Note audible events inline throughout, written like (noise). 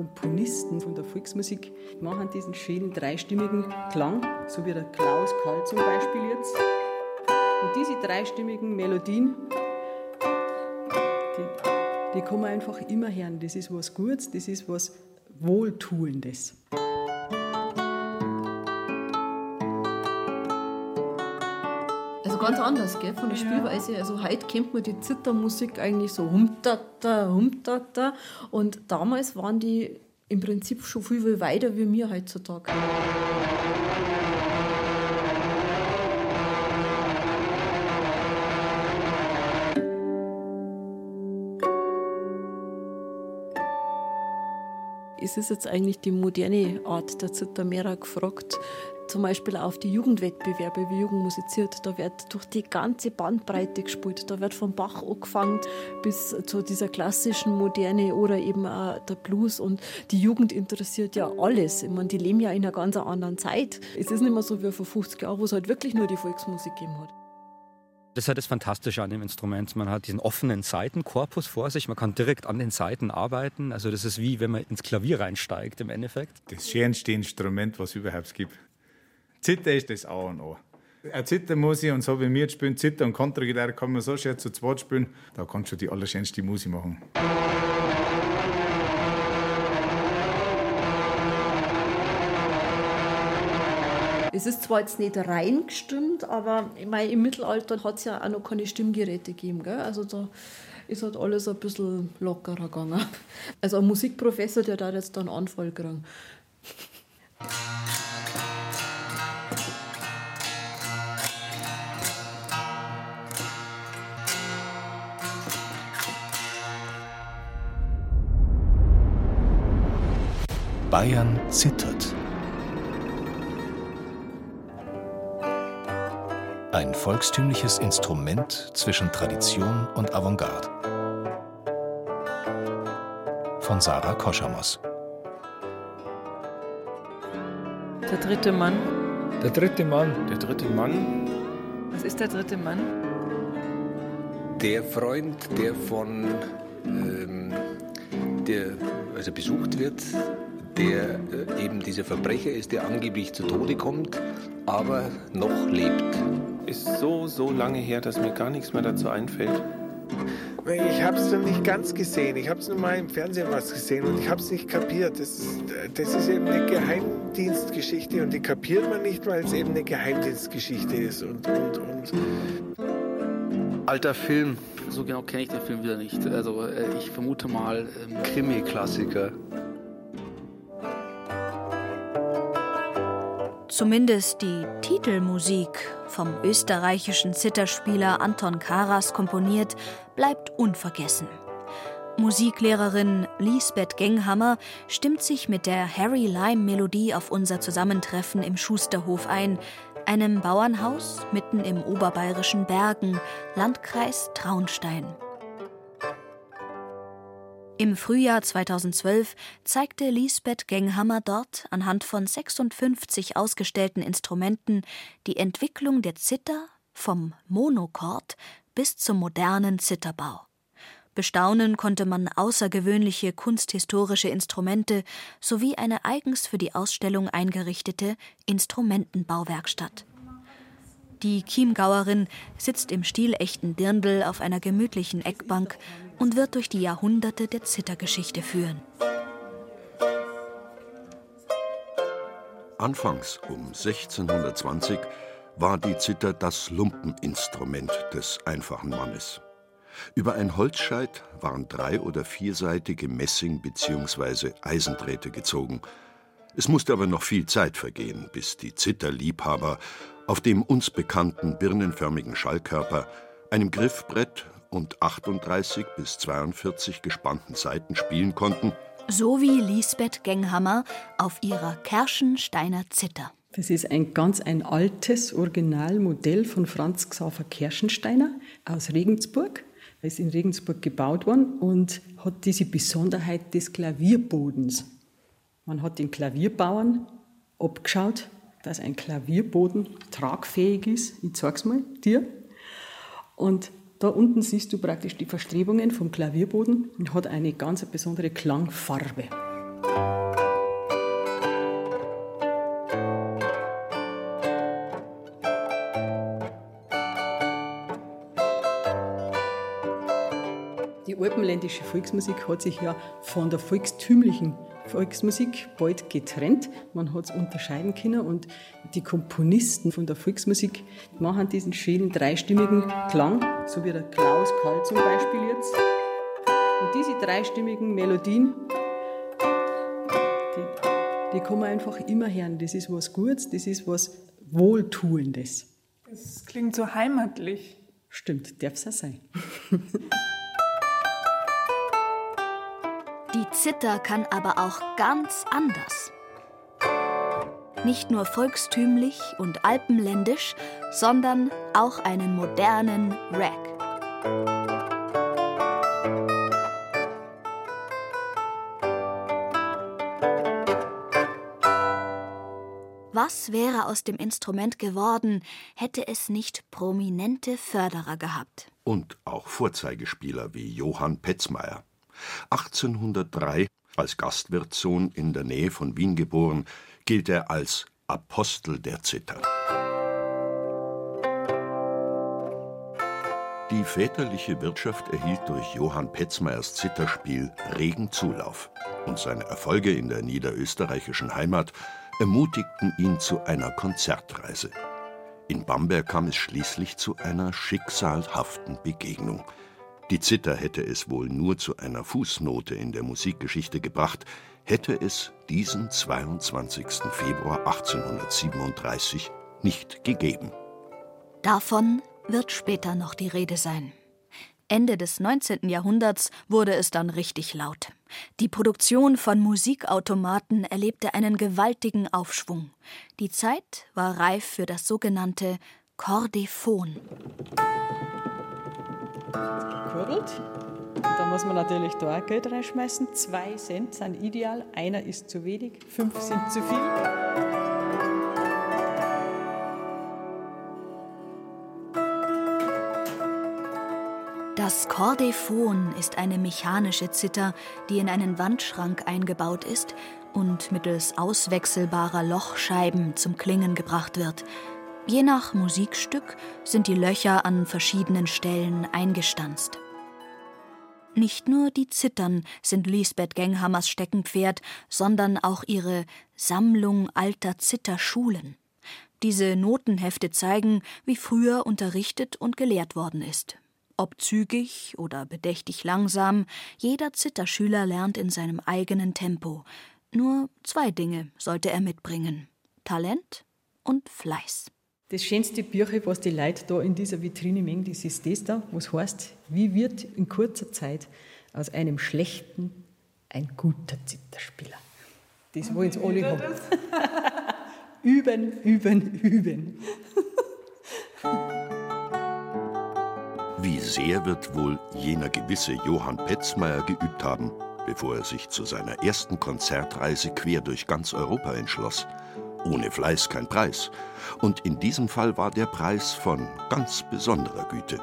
Komponisten von der Volksmusik machen diesen schönen dreistimmigen Klang, so wie der Klaus Karl zum Beispiel jetzt. Und diese dreistimmigen Melodien, die, die kann man einfach immer hören. Das ist was Gutes, das ist was Wohltuendes. Ganz anders, gell, von der Spielweise. Also heute kennt man die Zittermusik eigentlich so humtata, humtata. Und damals waren die im Prinzip schon viel, viel weiter wie wir heutzutage. Es ist jetzt eigentlich die moderne Art der Zittermehrer gefragt. Zum Beispiel auf die Jugendwettbewerbe, wie Jugend musiziert. Da wird durch die ganze Bandbreite gespielt. Da wird vom Bach angefangen bis zu dieser klassischen Moderne oder eben auch der Blues. Und die Jugend interessiert ja alles. Ich meine, die leben ja in einer ganz anderen Zeit. Es ist nicht mehr so wie vor 50 Jahren, wo es halt wirklich nur die Volksmusik gegeben hat. Das ist halt das Fantastische an dem Instrument. Man hat diesen offenen Saitenkorpus vor sich, man kann direkt an den Saiten arbeiten. Also das ist wie wenn man ins Klavier reinsteigt im Endeffekt. Das schönste Instrument, was es überhaupt gibt. Zither ist das A und O. Eine Zittermusik und so wie wir spielen, Zither und Kontragitarre kann man so schön zu zweit spielen, da kannst du die allerschönste Musik machen. Es ist zwar jetzt nicht rein gestimmt, aber meine, im Mittelalter hat es ja auch noch keine Stimmgeräte gegeben. Gell? Also da ist halt alles ein bisschen lockerer gegangen. Also ein Musikprofessor, der da jetzt dann Anfall kriegen. Bayern zittert. Ein volkstümliches Instrument zwischen Tradition und Avantgarde. Von Sarah Koschamos. Der dritte Mann. Der dritte Mann. Der dritte Mann. Was ist der dritte Mann? Der Freund, der von ähm, der also besucht wird, der äh, eben dieser Verbrecher ist, der angeblich zu Tode kommt, aber noch lebt. Ist so, so lange her, dass mir gar nichts mehr dazu einfällt. Ich habe es noch nicht ganz gesehen. Ich habe es nur mal im Fernsehen was gesehen und ich habe es nicht kapiert. Das ist, das ist eben eine Geheimdienstgeschichte und die kapiert man nicht, weil es eben eine Geheimdienstgeschichte ist. Und, und, und Alter Film. So genau kenne ich den Film wieder nicht. Also äh, ich vermute mal ähm, Krimi-Klassiker. Zumindest die Titelmusik, vom österreichischen Zitterspieler Anton Karas komponiert, bleibt unvergessen. Musiklehrerin Lisbeth Genghammer stimmt sich mit der Harry Lime Melodie auf unser Zusammentreffen im Schusterhof ein, einem Bauernhaus mitten im oberbayerischen Bergen, Landkreis Traunstein. Im Frühjahr 2012 zeigte Lisbeth Genghammer dort anhand von 56 ausgestellten Instrumenten die Entwicklung der Zither vom Monochord bis zum modernen Zitterbau. Bestaunen konnte man außergewöhnliche kunsthistorische Instrumente sowie eine eigens für die Ausstellung eingerichtete Instrumentenbauwerkstatt. Die Chiemgauerin sitzt im stilechten Dirndl auf einer gemütlichen Eckbank und wird durch die Jahrhunderte der Zittergeschichte führen. Anfangs um 1620 war die Zither das Lumpeninstrument des einfachen Mannes. Über ein Holzscheit waren drei- oder vierseitige Messing- bzw. Eisendrähte gezogen. Es musste aber noch viel Zeit vergehen, bis die Zitterliebhaber auf dem uns bekannten birnenförmigen Schallkörper, einem Griffbrett und 38 bis 42 gespannten Saiten spielen konnten, So wie Lisbeth Genghammer auf ihrer Kerschensteiner Zither. Das ist ein ganz ein altes Originalmodell von Franz Xaver Kerschensteiner aus Regensburg. Er ist in Regensburg gebaut worden und hat diese Besonderheit des Klavierbodens. Man hat den Klavierbauern abgeschaut, dass ein Klavierboden tragfähig ist. Ich zeig's mal dir. Und da unten siehst du praktisch die Verstrebungen vom Klavierboden und hat eine ganz besondere Klangfarbe. Die alpenländische Volksmusik hat sich ja von der volkstümlichen Volksmusik bald getrennt. Man hat es unterscheiden können und die Komponisten von der Volksmusik machen diesen schönen dreistimmigen Klang, so wie der Klaus Kall zum Beispiel jetzt. Und diese dreistimmigen Melodien, die, die kann man einfach immer hören. Das ist was Gutes, das ist was Wohltuendes. Es klingt so heimatlich. Stimmt, darf es auch sein. (laughs) Die Zither kann aber auch ganz anders. Nicht nur volkstümlich und alpenländisch, sondern auch einen modernen Rag. Was wäre aus dem Instrument geworden, hätte es nicht prominente Förderer gehabt? Und auch Vorzeigespieler wie Johann Petzmeier. 1803, als Gastwirtssohn in der Nähe von Wien geboren, gilt er als Apostel der Zither. Die väterliche Wirtschaft erhielt durch Johann Petzmeyers Zitherspiel regen Zulauf und seine Erfolge in der niederösterreichischen Heimat ermutigten ihn zu einer Konzertreise. In Bamberg kam es schließlich zu einer schicksalhaften Begegnung. Die Zither hätte es wohl nur zu einer Fußnote in der Musikgeschichte gebracht, hätte es diesen 22. Februar 1837 nicht gegeben. Davon wird später noch die Rede sein. Ende des 19. Jahrhunderts wurde es dann richtig laut. Die Produktion von Musikautomaten erlebte einen gewaltigen Aufschwung. Die Zeit war reif für das sogenannte Chordephon gekurbelt. Da muss man natürlich da auch Geld reinschmeißen. Zwei Cent sind ideal, einer ist zu wenig, fünf sind zu viel. Das Chordephon ist eine mechanische Zither, die in einen Wandschrank eingebaut ist und mittels auswechselbarer Lochscheiben zum Klingen gebracht wird. Je nach Musikstück sind die Löcher an verschiedenen Stellen eingestanzt. Nicht nur die Zittern sind Lisbeth Genghammers Steckenpferd, sondern auch ihre Sammlung alter Zitterschulen. Diese Notenhefte zeigen, wie früher unterrichtet und gelehrt worden ist. Ob zügig oder bedächtig langsam, jeder Zitterschüler lernt in seinem eigenen Tempo. Nur zwei Dinge sollte er mitbringen: Talent und Fleiß. Das schönste Bücher, was die Leute da in dieser Vitrine mengen, das ist das da, was heißt, wie wird in kurzer Zeit aus einem schlechten ein guter Zitterspieler. Das wollen sie alle haben. (laughs) üben, üben, üben. Wie sehr wird wohl jener gewisse Johann Petzmeier geübt haben, bevor er sich zu seiner ersten Konzertreise quer durch ganz Europa entschloss ohne Fleiß kein Preis. Und in diesem Fall war der Preis von ganz besonderer Güte.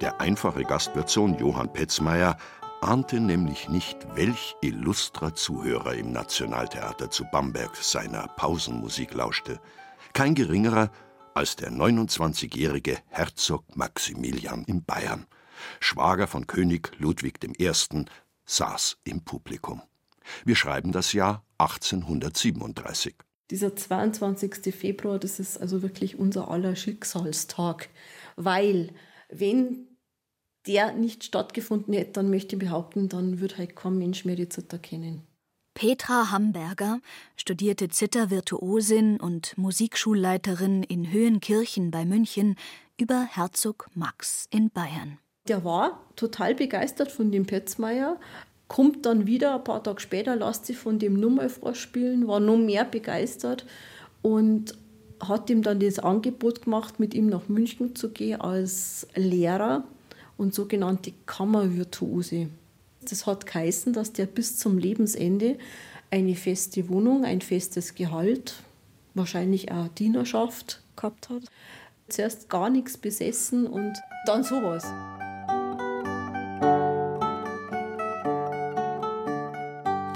Der einfache Gastwirtssohn Johann Petzmeier ahnte nämlich nicht, welch illustrer Zuhörer im Nationaltheater zu Bamberg seiner Pausenmusik lauschte. Kein geringerer als der 29-jährige Herzog Maximilian in Bayern. Schwager von König Ludwig I. saß im Publikum. Wir schreiben das Jahr 1837 dieser 22. Februar, das ist also wirklich unser aller Schicksalstag, weil wenn der nicht stattgefunden hätte, dann möchte ich behaupten, dann würde halt kein Mensch mehr die Zither kennen. Petra Hamberger studierte Zittervirtuosin und Musikschulleiterin in Höhenkirchen bei München über Herzog Max in Bayern. Der war total begeistert von dem Petzmeier, kommt dann wieder ein paar Tage später, lässt sich von dem nochmal vorspielen, war noch mehr begeistert und hat ihm dann das Angebot gemacht, mit ihm nach München zu gehen als Lehrer und sogenannte Kammervirtuose. Das hat geheißen, dass der bis zum Lebensende eine feste Wohnung, ein festes Gehalt, wahrscheinlich auch Dienerschaft gehabt hat. Zuerst gar nichts besessen und dann sowas.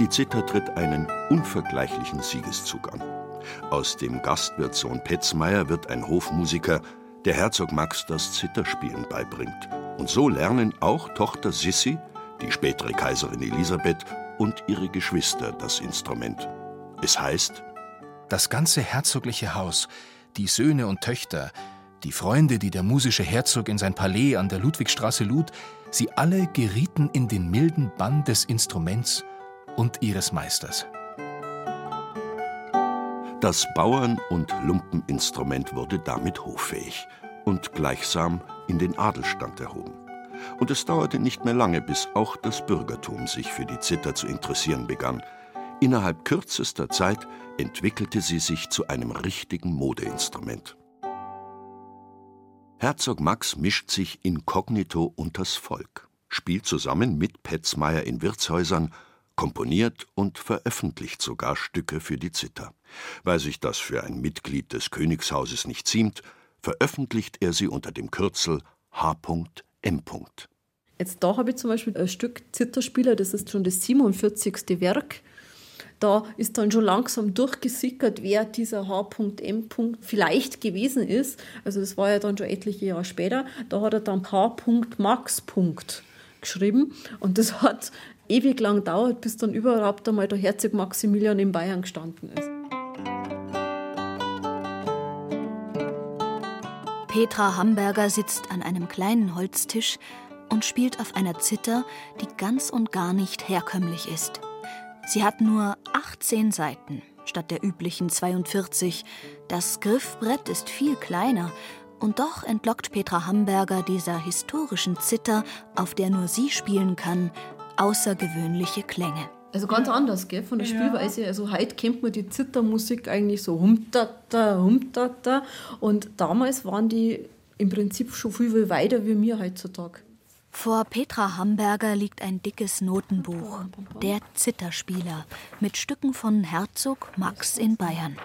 Die Zither tritt einen unvergleichlichen Siegeszug an. Aus dem Gastwirtssohn Petzmeier wird ein Hofmusiker, der Herzog Max das Zitherspielen beibringt. Und so lernen auch Tochter Sissi, die spätere Kaiserin Elisabeth und ihre Geschwister das Instrument. Es heißt, das ganze herzogliche Haus, die Söhne und Töchter, die Freunde, die der musische Herzog in sein Palais an der Ludwigstraße lud, sie alle gerieten in den milden Bann des Instruments und ihres Meisters. Das Bauern- und Lumpeninstrument wurde damit hoffähig und gleichsam in den Adelstand erhoben. Und es dauerte nicht mehr lange, bis auch das Bürgertum sich für die Zither zu interessieren begann. Innerhalb kürzester Zeit entwickelte sie sich zu einem richtigen Modeinstrument. Herzog Max mischt sich inkognito unters Volk, spielt zusammen mit Petzmeier in Wirtshäusern komponiert und veröffentlicht sogar Stücke für die Zither. Weil sich das für ein Mitglied des Königshauses nicht ziemt, veröffentlicht er sie unter dem Kürzel H.M. Jetzt da habe ich zum Beispiel ein Stück Zitterspieler, das ist schon das 47. Werk. Da ist dann schon langsam durchgesickert, wer dieser H.M. vielleicht gewesen ist. Also das war ja dann schon etliche Jahre später. Da hat er dann H. Max. geschrieben und das hat ewig lang dauert, bis dann überhaupt einmal der Herzog Maximilian in Bayern gestanden ist. Petra Hamburger sitzt an einem kleinen Holztisch und spielt auf einer Zither, die ganz und gar nicht herkömmlich ist. Sie hat nur 18 Seiten statt der üblichen 42. Das Griffbrett ist viel kleiner und doch entlockt Petra Hamburger dieser historischen Zither, auf der nur sie spielen kann, außergewöhnliche Klänge. Also ganz ja. anders, gell, von der ja. Spielweise. Also heute kennt man die Zittermusik eigentlich so humtata, humtata. Und damals waren die im Prinzip schon viel, viel weiter wie wir heutzutage. Vor Petra Hamburger liegt ein dickes Notenbuch, der Zitterspieler, mit Stücken von Herzog Max in Bayern.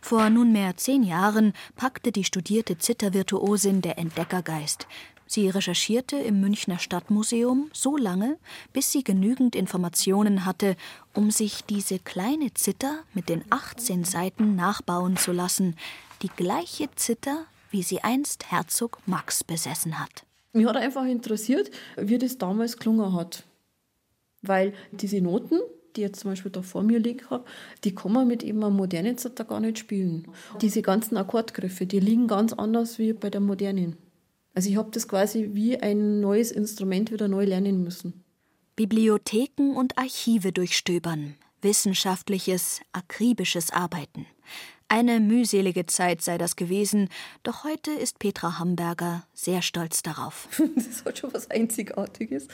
Vor nunmehr zehn Jahren packte die studierte Zittervirtuosin der Entdeckergeist. Sie recherchierte im Münchner Stadtmuseum so lange, bis sie genügend Informationen hatte, um sich diese kleine Zither mit den 18 Seiten nachbauen zu lassen, die gleiche Zither, wie sie einst Herzog Max besessen hat. Mich hat einfach interessiert, wie das damals gelungen hat. Weil diese Noten, die jetzt zum Beispiel da vor mir liegen habe, die kann man mit eben einem modernen Zither gar nicht spielen. Diese ganzen Akkordgriffe, die liegen ganz anders wie bei der modernen. Also ich habe das quasi wie ein neues Instrument wieder neu lernen müssen. Bibliotheken und Archive durchstöbern, wissenschaftliches, akribisches Arbeiten. Eine mühselige Zeit sei das gewesen, doch heute ist Petra Hamburger sehr stolz darauf. (laughs) Das hat schon was Einzigartiges.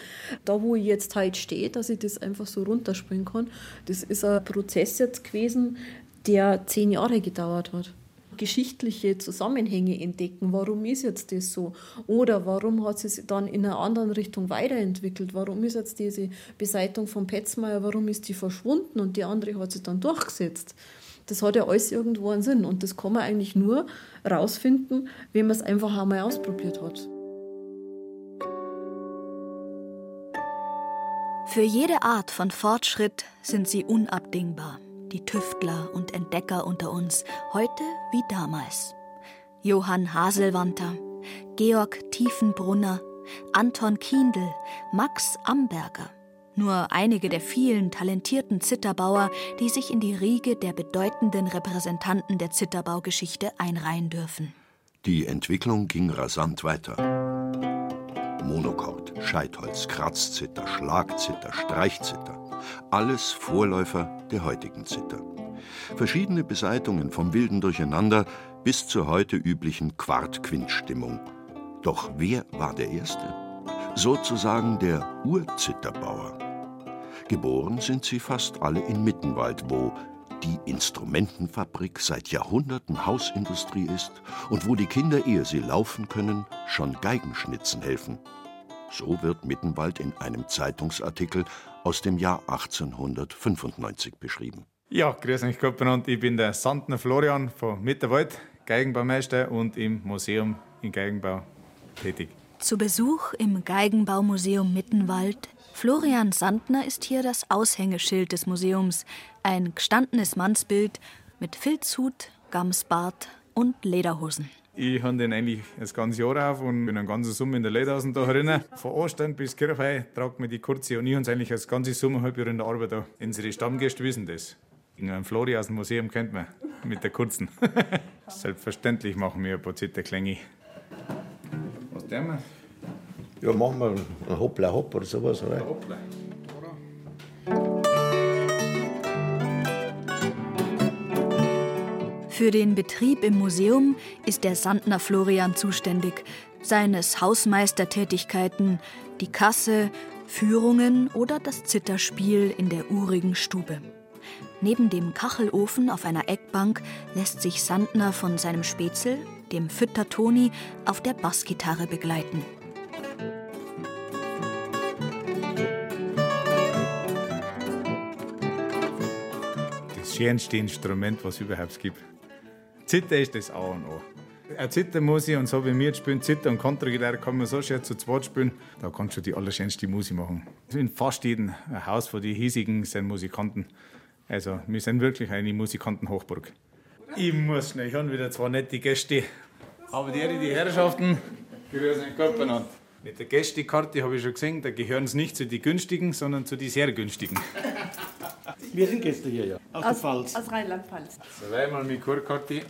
Da, wo ich jetzt halt stehe, dass ich das einfach so runterspringen kann, das ist ein Prozess jetzt gewesen, der zehn Jahre gedauert hat geschichtliche Zusammenhänge entdecken. Warum ist jetzt das so? Oder warum hat es sich dann in einer anderen Richtung weiterentwickelt? Warum ist jetzt diese Beseitigung von Petzmeier, warum ist die verschwunden und die andere hat sich dann durchgesetzt? Das hat ja alles irgendwo einen Sinn und das kann man eigentlich nur rausfinden, wenn man es einfach einmal ausprobiert hat. Für jede Art von Fortschritt sind sie unabdingbar die Tüftler und Entdecker unter uns, heute wie damals. Johann Haselwanter, Georg Tiefenbrunner, Anton Kiendl, Max Amberger. Nur einige der vielen talentierten Zitterbauer, die sich in die Riege der bedeutenden Repräsentanten der Zitterbaugeschichte einreihen dürfen. Die Entwicklung ging rasant weiter. Monochord, Scheitholz, Kratzzither, Schlagzither, Streichzither alles Vorläufer der heutigen Zither. Verschiedene Beseitungen vom wilden Durcheinander bis zur heute üblichen Quart-Quint-Stimmung. Doch wer war der Erste? Sozusagen der Urzitterbauer. Geboren sind sie fast alle in Mittenwald, wo die Instrumentenfabrik seit Jahrhunderten Hausindustrie ist und wo die Kinder, ehe sie laufen können, schon Geigenschnitzen helfen. So wird Mittenwald in einem Zeitungsartikel aus dem Jahr 1895 beschrieben. Ja, grüß euch Gott Ich bin der Sandner Florian von Mittenwald, Geigenbaumeister und im Museum in Geigenbau tätig. Zu Besuch im Geigenbaumuseum Mittenwald. Florian Sandner ist hier das Aushängeschild des Museums. Ein gestandenes Mannsbild mit Filzhut, Gamsbart und Lederhosen. Ich habe den eigentlich das ganze Jahr auf und bin einen ganzen Sommer in der Lederhosen da drinnen. Von Ostern bis Kirchweih tragt mir die kurze und ich habe eigentlich das ganze Sommer halb in der Arbeit da. Unsere Stammgäste wissen das. Einen Flori aus dem Museum kennt man mit der kurzen. (laughs) Selbstverständlich machen wir ein paar Zitterklänge. Was tun wir? Ja, machen wir ein Hoppla Hopp oder sowas, oder? Hoppla. Für den Betrieb im Museum ist der Sandner Florian zuständig. Seines Hausmeistertätigkeiten, die Kasse, Führungen oder das Zitterspiel in der urigen Stube. Neben dem Kachelofen auf einer Eckbank lässt sich Sandner von seinem Spätzle, dem Fütter Toni, auf der Bassgitarre begleiten. Das schönste Instrument, was es überhaupt gibt. Zither ist das A und O. Ein Zither muss ich, und so wie wir jetzt spielen, Zither und Kontragitarre kann man so schön zu zweit spielen, da kannst du die allerschönste Musik machen. In fast jedem Haus von den hiesigen sind Musikanten. Also, wir sind wirklich eine Musikantenhochburg. Ich muss schnell, ich habe wieder zwei nette Gäste. Aber die, die Herrschaften, grüßen Gott benannt. Mit der Gästekarte habe ich schon gesehen, da gehören sie nicht zu den günstigen, sondern zu den sehr günstigen. Wir sind Gäste hier, ja. Aus, aus der Pfalz. Aus Rheinland-Pfalz. So, einmal mit Kurkarte.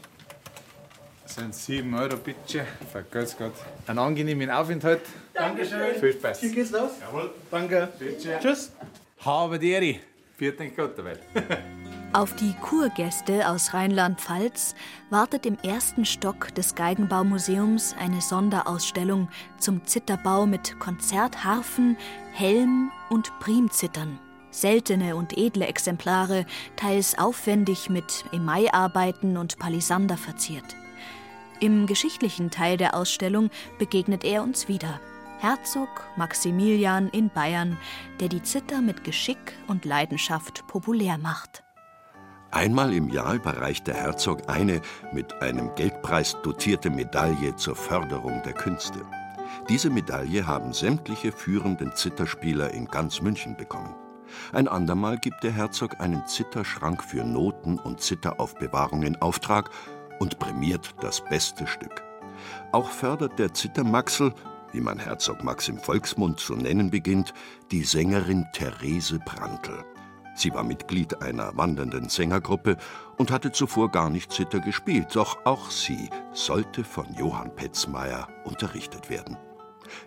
Das sind 7 Euro, bitte. Vergesst Gott. Einen angenehmen Aufenthalt. Dankeschön. Viel Spaß. Hier geht's los. Jawohl. Danke. Bitte. Tschüss. Habe die Ehre. Vierten Gott dabei. (laughs) Auf die Kurgäste aus Rheinland-Pfalz wartet im ersten Stock des Geigenbaumuseums eine Sonderausstellung zum Zitterbau mit Konzertharfen, Helm und Primzittern. Seltene und edle Exemplare, teils aufwendig mit Emaiarbeiten und Palisander verziert. Im geschichtlichen Teil der Ausstellung begegnet er uns wieder. Herzog Maximilian in Bayern, der die Zither mit Geschick und Leidenschaft populär macht. Einmal im Jahr überreicht der Herzog eine mit einem Geldpreis dotierte Medaille zur Förderung der Künste. Diese Medaille haben sämtliche führenden Zitterspieler in ganz München bekommen. Ein andermal gibt der Herzog einen Zitterschrank für Noten und Zitteraufbewahrung in Auftrag und prämiert das beste Stück. Auch fördert der Zittermaxel, wie man Herzog Max im Volksmund zu nennen beginnt, die Sängerin Therese Brandl. Sie war Mitglied einer wandernden Sängergruppe und hatte zuvor gar nicht Zither gespielt, doch auch sie sollte von Johann Petzmeier unterrichtet werden.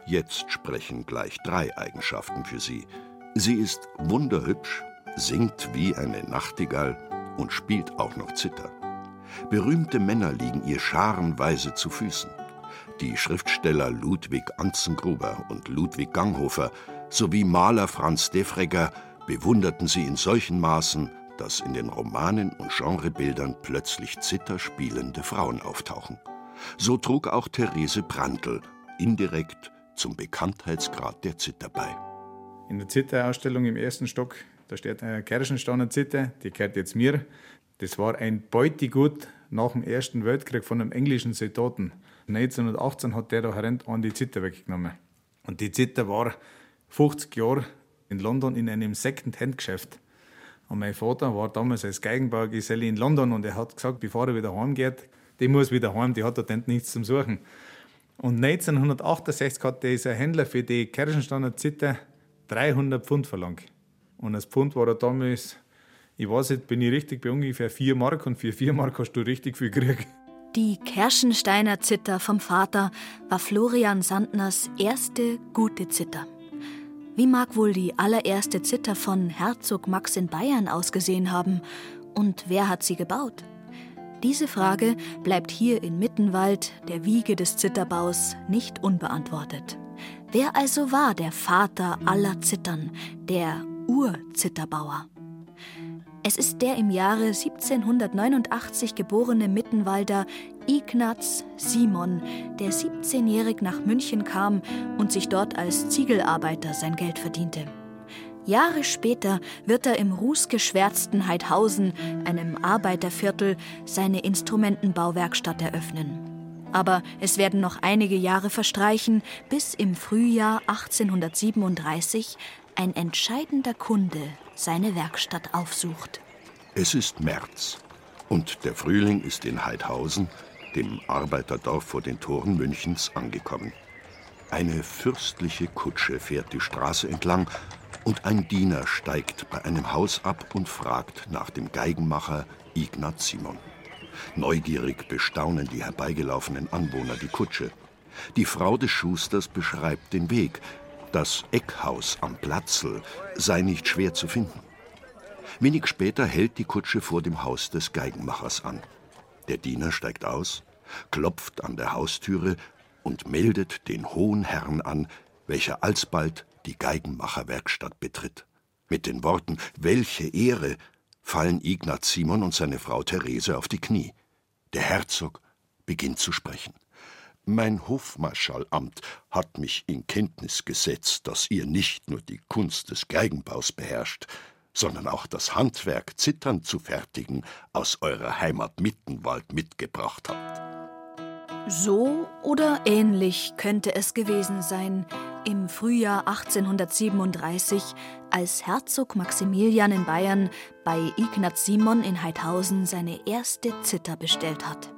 Jetzt sprechen gleich drei Eigenschaften für sie. Sie ist wunderhübsch, singt wie eine Nachtigall und spielt auch noch Zither. Berühmte Männer liegen ihr scharenweise zu Füßen. Die Schriftsteller Ludwig Anzengruber und Ludwig Ganghofer sowie Maler Franz Defregger bewunderten sie in solchen Maßen, dass in den Romanen und Genrebildern plötzlich zitterspielende Frauen auftauchen. So trug auch Therese Brandl indirekt zum Bekanntheitsgrad der Zither bei. In der Zitterausstellung im ersten Stock, da steht eine Kerschensteiner Zither, die gehört jetzt mir. Das war ein Beutegut nach dem Ersten Weltkrieg von einem englischen Soldaten. 1918 hat der da an die Zither weggenommen. Und die Zither war 50 Jahre in London in einem Second-Hand-Geschäft. Und mein Vater war damals als Geigenbaugeselle in London und er hat gesagt, bevor er wieder heimgeht, die muss wieder heim, die hat dort nichts zum Suchen. Und 1968 hat dieser Händler für die Kirchensteiner Zither 300 Pfund verlangt. Und das Pfund war damals, ich weiß nicht, bin ich richtig bei ungefähr 4 Mark und für 4 Mark hast du richtig viel gekriegt. Die Kerschensteiner Zither vom Vater war Florian Sandners erste gute Zither. Wie mag wohl die allererste Zither von Herzog Max in Bayern ausgesehen haben? Und wer hat sie gebaut? Diese Frage bleibt hier in Mittenwald, der Wiege des Zitterbaus, nicht unbeantwortet. Wer also war der Vater aller Zittern, der Urzitterbauer? Es ist der im Jahre 1789 geborene Mittenwalder Ignaz Simon, der 17-jährig nach München kam und sich dort als Ziegelarbeiter sein Geld verdiente. Jahre später wird er im rußgeschwärzten Heidhausen, einem Arbeiterviertel, seine Instrumentenbauwerkstatt eröffnen. Aber es werden noch einige Jahre verstreichen, bis im Frühjahr 1837 ein entscheidender Kunde seine Werkstatt aufsucht. Es ist März und der Frühling ist in Heidhausen, dem Arbeiterdorf vor den Toren Münchens, angekommen. Eine fürstliche Kutsche fährt die Straße entlang und ein Diener steigt bei einem Haus ab und fragt nach dem Geigenmacher Ignaz Simon. Neugierig bestaunen die herbeigelaufenen Anwohner die Kutsche. Die Frau des Schusters beschreibt den Weg. Das Eckhaus am Platzl sei nicht schwer zu finden. Wenig später hält die Kutsche vor dem Haus des Geigenmachers an. Der Diener steigt aus, klopft an der Haustüre und meldet den hohen Herrn an, welcher alsbald die Geigenmacherwerkstatt betritt. Mit den Worten Welche Ehre fallen Ignaz Simon und seine Frau Therese auf die Knie. Der Herzog beginnt zu sprechen. Mein Hofmarschallamt hat mich in Kenntnis gesetzt, dass ihr nicht nur die Kunst des Geigenbaus beherrscht, sondern auch das Handwerk, Zittern zu fertigen, aus eurer Heimat Mittenwald mitgebracht habt. So oder ähnlich könnte es gewesen sein im Frühjahr 1837, als Herzog Maximilian in Bayern bei Ignaz Simon in Heidhausen seine erste Zither bestellt hat.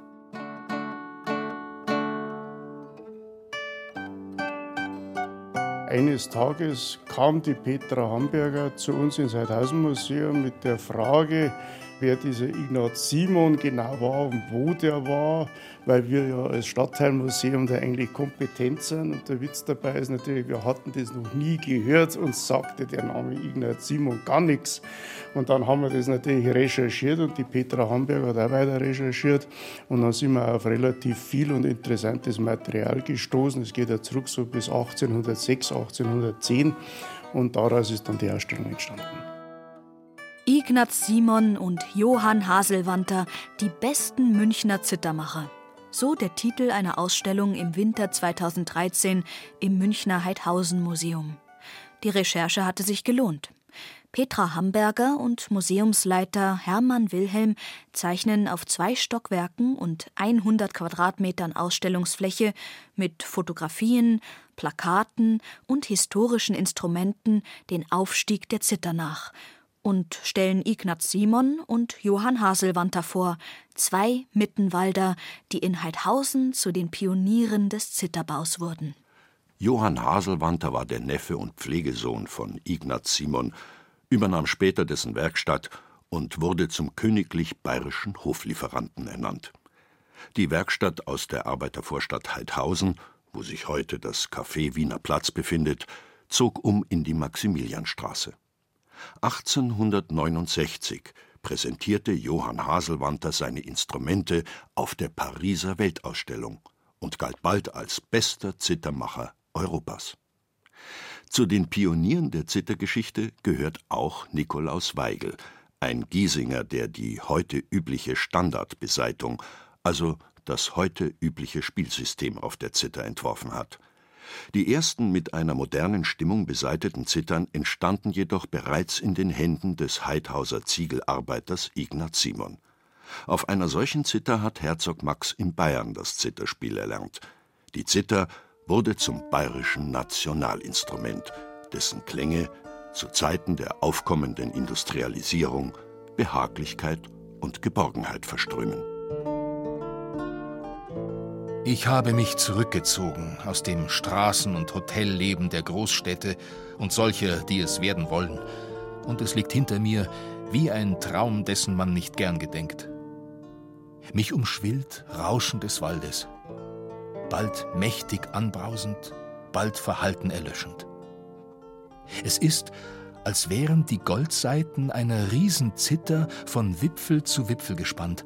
Eines Tages kam die Petra Hamburger zu uns ins Heidhausen-Museum mit der Frage, wer dieser Ignaz Simon genau war und wo der war, weil wir ja als Stadtteilmuseum da eigentlich kompetent sind. Und der Witz dabei ist natürlich, wir hatten das noch nie gehört und sagte der Name Ignaz Simon gar nichts. Und dann haben wir das natürlich recherchiert und die Petra Hamburg hat auch weiter recherchiert. Und dann sind wir auf relativ viel und interessantes Material gestoßen. Es geht ja zurück so bis 1806, 1810. Und daraus ist dann die Ausstellung entstanden. Ignaz Simon und Johann Haselwanter, die besten Münchner Zittermacher. So der Titel einer Ausstellung im Winter 2013 im Münchner Heidhausen Museum. Die Recherche hatte sich gelohnt. Petra Hamburger und Museumsleiter Hermann Wilhelm zeichnen auf zwei Stockwerken und 100 Quadratmetern Ausstellungsfläche mit Fotografien, Plakaten und historischen Instrumenten den Aufstieg der Zither nach und stellen Ignaz Simon und Johann Haselwanter vor, zwei Mittenwalder, die in Heidhausen zu den Pionieren des Zitterbaus wurden. Johann Haselwanter war der Neffe und Pflegesohn von Ignaz Simon, übernahm später dessen Werkstatt und wurde zum königlich bayerischen Hoflieferanten ernannt. Die Werkstatt aus der Arbeitervorstadt Heidhausen, wo sich heute das Café Wiener Platz befindet, zog um in die Maximilianstraße. 1869 präsentierte Johann Haselwanter seine Instrumente auf der Pariser Weltausstellung und galt bald als bester Zittermacher Europas. Zu den Pionieren der Zittergeschichte gehört auch Nikolaus Weigel, ein Giesinger, der die heute übliche Standardbeseitung, also das heute übliche Spielsystem auf der Zither entworfen hat. Die ersten mit einer modernen Stimmung beseiteten Zittern entstanden jedoch bereits in den Händen des Heidhauser Ziegelarbeiters Ignaz Simon. Auf einer solchen Zither hat Herzog Max in Bayern das Zitterspiel erlernt. Die Zither wurde zum bayerischen Nationalinstrument, dessen Klänge zu Zeiten der aufkommenden Industrialisierung Behaglichkeit und Geborgenheit verströmen. Ich habe mich zurückgezogen aus dem Straßen- und Hotelleben der Großstädte und solcher, die es werden wollen, und es liegt hinter mir wie ein Traum, dessen man nicht gern gedenkt. Mich umschwillt Rauschen des Waldes, bald mächtig anbrausend, bald verhalten erlöschend. Es ist, als wären die Goldsaiten einer Riesenzither von Wipfel zu Wipfel gespannt,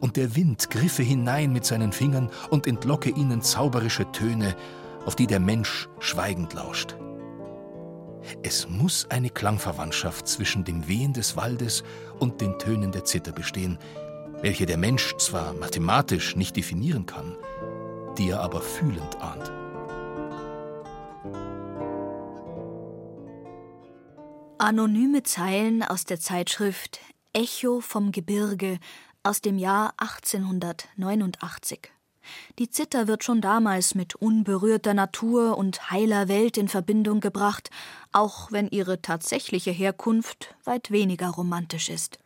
und der Wind griffe hinein mit seinen Fingern und entlocke ihnen zauberische Töne, auf die der Mensch schweigend lauscht. Es muss eine Klangverwandtschaft zwischen dem Wehen des Waldes und den Tönen der Zither bestehen, welche der Mensch zwar mathematisch nicht definieren kann, die er aber fühlend ahnt. Anonyme Zeilen aus der Zeitschrift Echo vom Gebirge aus dem Jahr 1889. Die Zither wird schon damals mit unberührter Natur und heiler Welt in Verbindung gebracht, auch wenn ihre tatsächliche Herkunft weit weniger romantisch ist.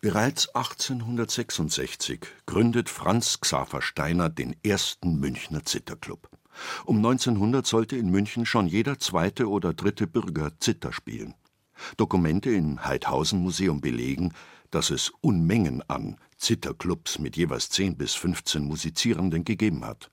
Bereits 1866 gründet Franz Xaver Steiner den ersten Münchner Zitherclub. Um 1900 sollte in München schon jeder zweite oder dritte Bürger Zither spielen. Dokumente im Heidhausen Museum belegen, dass es Unmengen an Zitherclubs mit jeweils 10 bis 15 Musizierenden gegeben hat.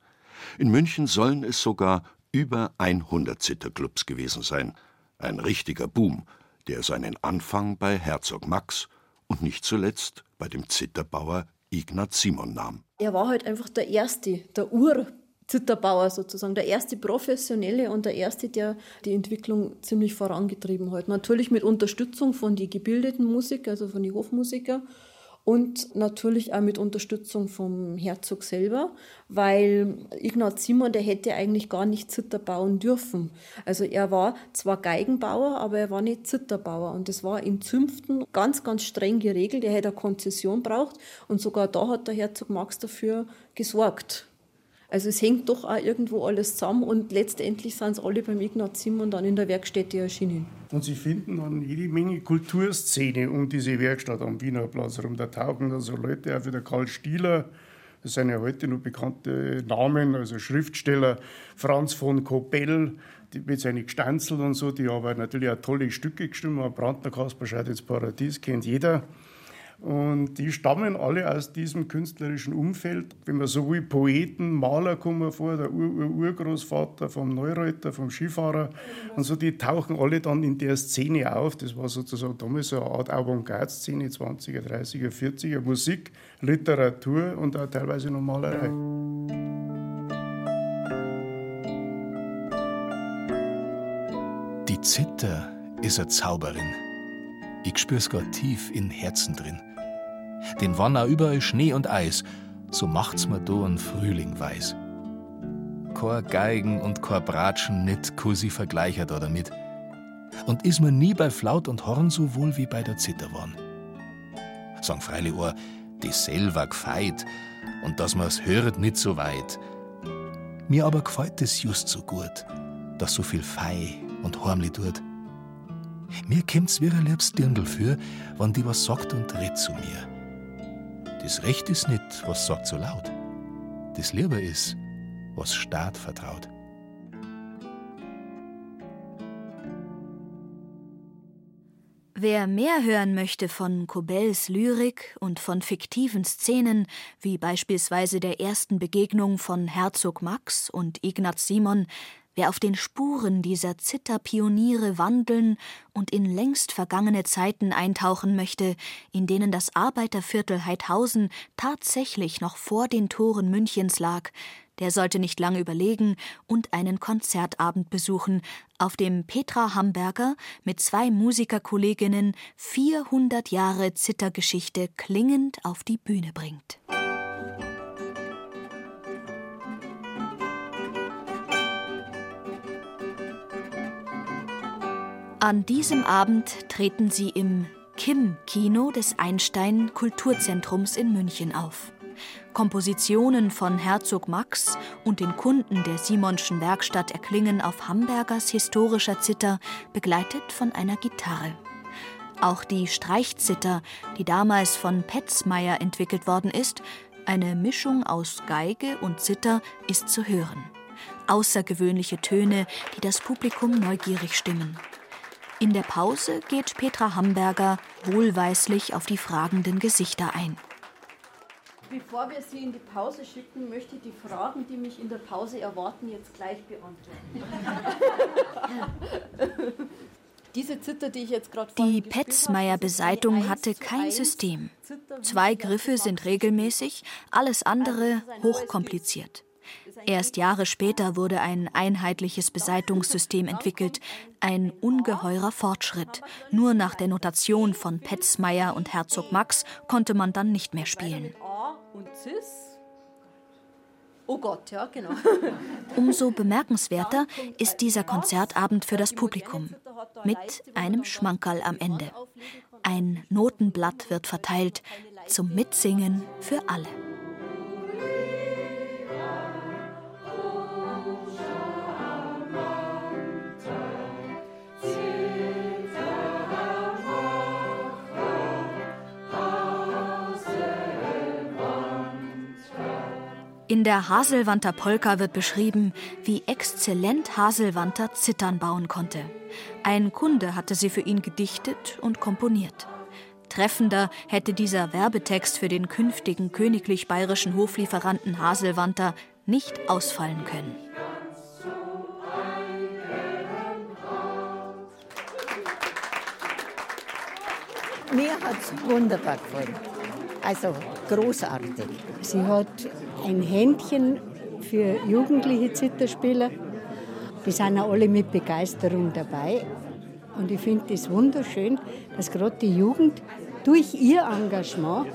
In München sollen es sogar über 100 Zitherclubs gewesen sein. Ein richtiger Boom, der seinen Anfang bei Herzog Max und nicht zuletzt bei dem Zitterbauer Ignaz Simon nahm. Er war halt einfach der Erste, der Ur Zitterbauer sozusagen, der erste Professionelle und der erste, der die Entwicklung ziemlich vorangetrieben hat. Natürlich mit Unterstützung von den gebildeten Musikern, also von den Hofmusikern und natürlich auch mit Unterstützung vom Herzog selber, weil Ignaz Simon, der hätte eigentlich gar nicht Zither bauen dürfen. Also er war zwar Geigenbauer, aber er war nicht Zitterbauer und das war in Zünften ganz, ganz streng geregelt. Er hätte eine Konzession braucht und sogar da hat der Herzog Max dafür gesorgt. Also es hängt doch auch irgendwo alles zusammen und letztendlich sind es alle beim Ignaz Simon dann in der Werkstätte erschienen. Und Sie finden dann jede Menge Kulturszene um diese Werkstatt am Wiener Platz herum. Da tauchen dann so Leute auf wie der Karl Stieler, das sind ja heute noch bekannte Namen, also Schriftsteller, Franz von Kobell, mit seinen Gestanzel und so, die haben natürlich auch tolle Stücke gestimmt. Brandner Kasper schaut ins Paradies, kennt jeder. Und die stammen alle aus diesem künstlerischen Umfeld. Wenn man so will, Poeten, Maler kommen vor, der Ur -Ur Urgroßvater vom Neureuter, vom Skifahrer. Und so, die tauchen alle dann in der Szene auf. Das war sozusagen damals so eine Art Avantgarde-Szene, 20er, 30er, 40er, Musik, Literatur und auch teilweise noch Malerei. Die Zither ist eine Zauberin. Ich spür's gar tief in Herzen drin. Denn wann auch überall Schnee und Eis, so macht's mir do ein Frühling weiß. Chor Geigen und Chor Bratschen nit Kusi vergleicher da damit. Und is mir nie bei Flaut und Horn so wohl wie bei der Zither. Sagen freilich Ohr, die selber gefeit und dass man's hört nit so weit. Mir aber gefällt es just so gut, dass so viel Fei und Hormli tut. Mir kommt's wie ein liebs Dirndl für, wann die was sagt und redt zu mir. Das Recht ist nicht, was sagt so laut. Das Liebe ist, was Staat vertraut. Wer mehr hören möchte von Kobels Lyrik und von fiktiven Szenen, wie beispielsweise der ersten Begegnung von Herzog Max und Ignaz Simon, Wer auf den Spuren dieser Zitterpioniere wandeln und in längst vergangene Zeiten eintauchen möchte, in denen das Arbeiterviertel Heidhausen tatsächlich noch vor den Toren Münchens lag, der sollte nicht lange überlegen und einen Konzertabend besuchen, auf dem Petra Hamburger mit zwei Musikerkolleginnen 400 Jahre Zittergeschichte klingend auf die Bühne bringt. An diesem Abend treten sie im Kim-Kino des Einstein Kulturzentrums in München auf. Kompositionen von Herzog Max und den Kunden der Simonschen Werkstatt erklingen auf Hamburgers historischer Zither, begleitet von einer Gitarre. Auch die Streichzither, die damals von Petzmeier entwickelt worden ist, eine Mischung aus Geige und Zither, ist zu hören. Außergewöhnliche Töne, die das Publikum neugierig stimmen. In der Pause geht Petra Hamburger wohlweislich auf die fragenden Gesichter ein. Bevor wir Sie in die Pause schicken, möchte ich die Fragen, die mich in der Pause erwarten, jetzt gleich beantworten. (laughs) Diese Zither, die ich jetzt gerade Die Petzmeier-Beseitung hatte kein System. Zwei Griffe sind regelmäßig, alles andere hochkompliziert. Erst Jahre später wurde ein einheitliches Beseitungssystem entwickelt, ein ungeheurer Fortschritt. Nur nach der Notation von Petzmeier und Herzog Max konnte man dann nicht mehr spielen. Oh Gott, ja, genau. Umso bemerkenswerter ist dieser Konzertabend für das Publikum. Mit einem Schmankerl am Ende. Ein Notenblatt wird verteilt zum Mitsingen für alle. In der Haselwanter Polka wird beschrieben, wie exzellent Haselwanter Zittern bauen konnte. Ein Kunde hatte sie für ihn gedichtet und komponiert. Treffender hätte dieser Werbetext für den künftigen königlich bayerischen Hoflieferanten Haselwanter nicht ausfallen können. Mir hat es wunderbar gefallen. Also großartig. Sie hat ein Händchen für jugendliche Zitterspieler. Die sind auch alle mit Begeisterung dabei. Und ich finde es das wunderschön, dass gerade die Jugend durch ihr Engagement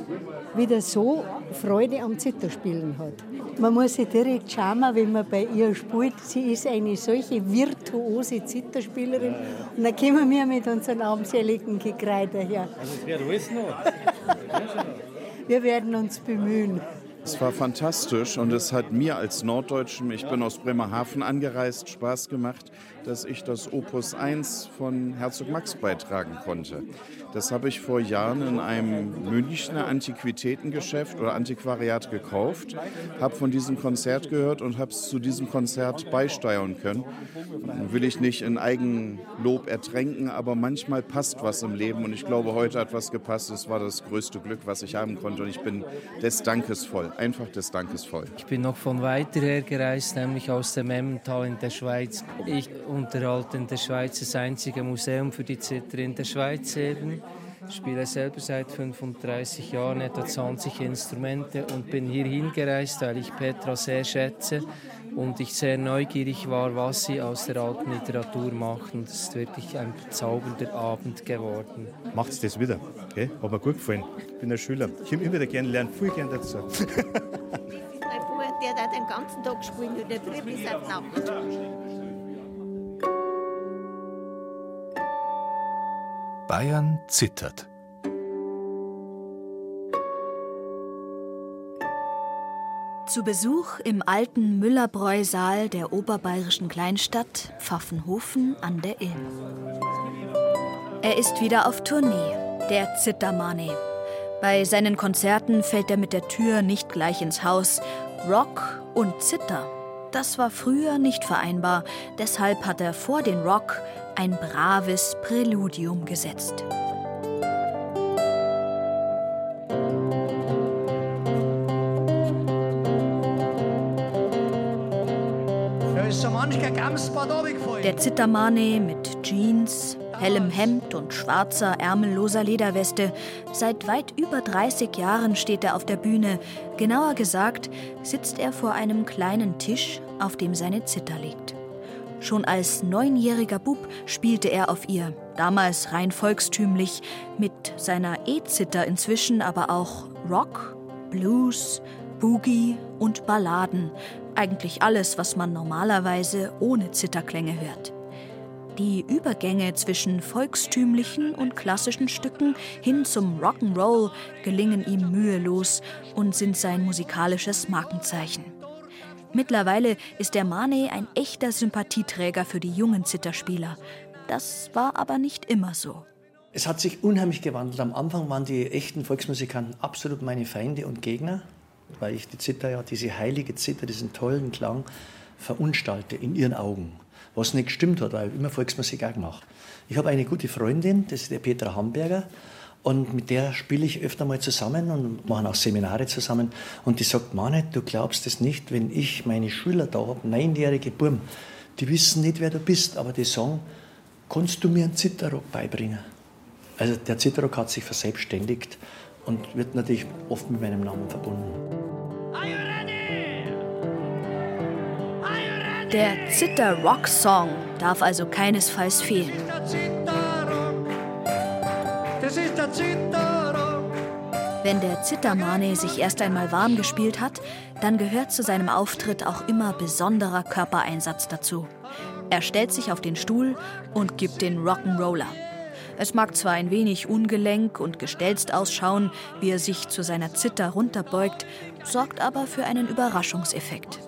wieder so Freude am Zitterspielen hat. Man muss sich direkt schauen, wenn man bei ihr spielt. Sie ist eine solche virtuose Zitterspielerin. Und dann kommen wir mit unseren armseligen Gekreide her. Also es wird alles noch. (laughs) Wir werden uns bemühen. Es war fantastisch und es hat mir als Norddeutschen, ich bin aus Bremerhaven angereist, Spaß gemacht, dass ich das Opus 1 von Herzog Max beitragen konnte. Das habe ich vor Jahren in einem Münchner Antiquitätengeschäft oder Antiquariat gekauft, habe von diesem Konzert gehört und habe es zu diesem Konzert beisteuern können. Will ich nicht in Eigenlob ertränken, aber manchmal passt was im Leben und ich glaube, heute hat was gepasst. Es war das größte Glück, was ich haben konnte und ich bin des Dankes voll, einfach des Dankes voll. Ich bin noch von weiter her gereist, nämlich aus dem Emmental in der Schweiz. Ich unterhalte in der Schweiz das einzige Museum für die Zither in der Schweiz eben. Ich spiele selber seit 35 Jahren etwa 20 Instrumente und bin hier hingereist, weil ich Petra sehr schätze und ich sehr neugierig war, was sie aus der alten Literatur macht. Und es ist wirklich ein bezaubernder Abend geworden. Macht es das wieder? Okay? Hat mir gut gefallen. Ich bin ein Schüler. Ich habe immer wieder gerne lernen, viel gerne dazu. der da den ganzen Tag spielt und der früh bis auf Bayern zittert. Zu Besuch im alten Müllerbräusaal der oberbayerischen Kleinstadt Pfaffenhofen an der Ilm. Er ist wieder auf Tournee, der Zittermane. Bei seinen Konzerten fällt er mit der Tür nicht gleich ins Haus. Rock und Zitter, das war früher nicht vereinbar. Deshalb hat er vor den Rock ein braves Präludium gesetzt. Der Zittermane mit Jeans, hellem Hemd und schwarzer, ärmelloser Lederweste. Seit weit über 30 Jahren steht er auf der Bühne. Genauer gesagt sitzt er vor einem kleinen Tisch, auf dem seine Zither liegt. Schon als neunjähriger Bub spielte er auf ihr, damals rein volkstümlich, mit seiner E-Zither inzwischen aber auch Rock, Blues, Boogie und Balladen. Eigentlich alles, was man normalerweise ohne Zitterklänge hört. Die Übergänge zwischen volkstümlichen und klassischen Stücken hin zum Rock'n'Roll gelingen ihm mühelos und sind sein musikalisches Markenzeichen. Mittlerweile ist der Mane ein echter Sympathieträger für die jungen Zitterspieler. Das war aber nicht immer so. Es hat sich unheimlich gewandelt. Am Anfang waren die echten Volksmusikanten absolut meine Feinde und Gegner, weil ich die Zither ja, diese heilige Zither, diesen tollen Klang verunstalte in ihren Augen. Was nicht gestimmt hat, weil ich immer Volksmusik auch gemacht. Ich habe eine gute Freundin, das ist die Petra Hamburger. Und mit der spiele ich öfter mal zusammen und machen auch Seminare zusammen. Und die sagt, Mane, du glaubst es nicht, wenn ich meine Schüler da habe, neunjährige Burm, die wissen nicht, wer du bist, aber die sagen, kannst du mir einen Zitterrock beibringen? Also der Zitterrock hat sich verselbstständigt und wird natürlich oft mit meinem Namen verbunden. Der Zither-Rock-Song darf also keinesfalls fehlen. Wenn der Zittermane sich erst einmal warm gespielt hat, dann gehört zu seinem Auftritt auch immer besonderer Körpereinsatz dazu. Er stellt sich auf den Stuhl und gibt den Rock'n'Roller. Es mag zwar ein wenig ungelenk und gestelzt ausschauen, wie er sich zu seiner Zither runterbeugt, sorgt aber für einen Überraschungseffekt.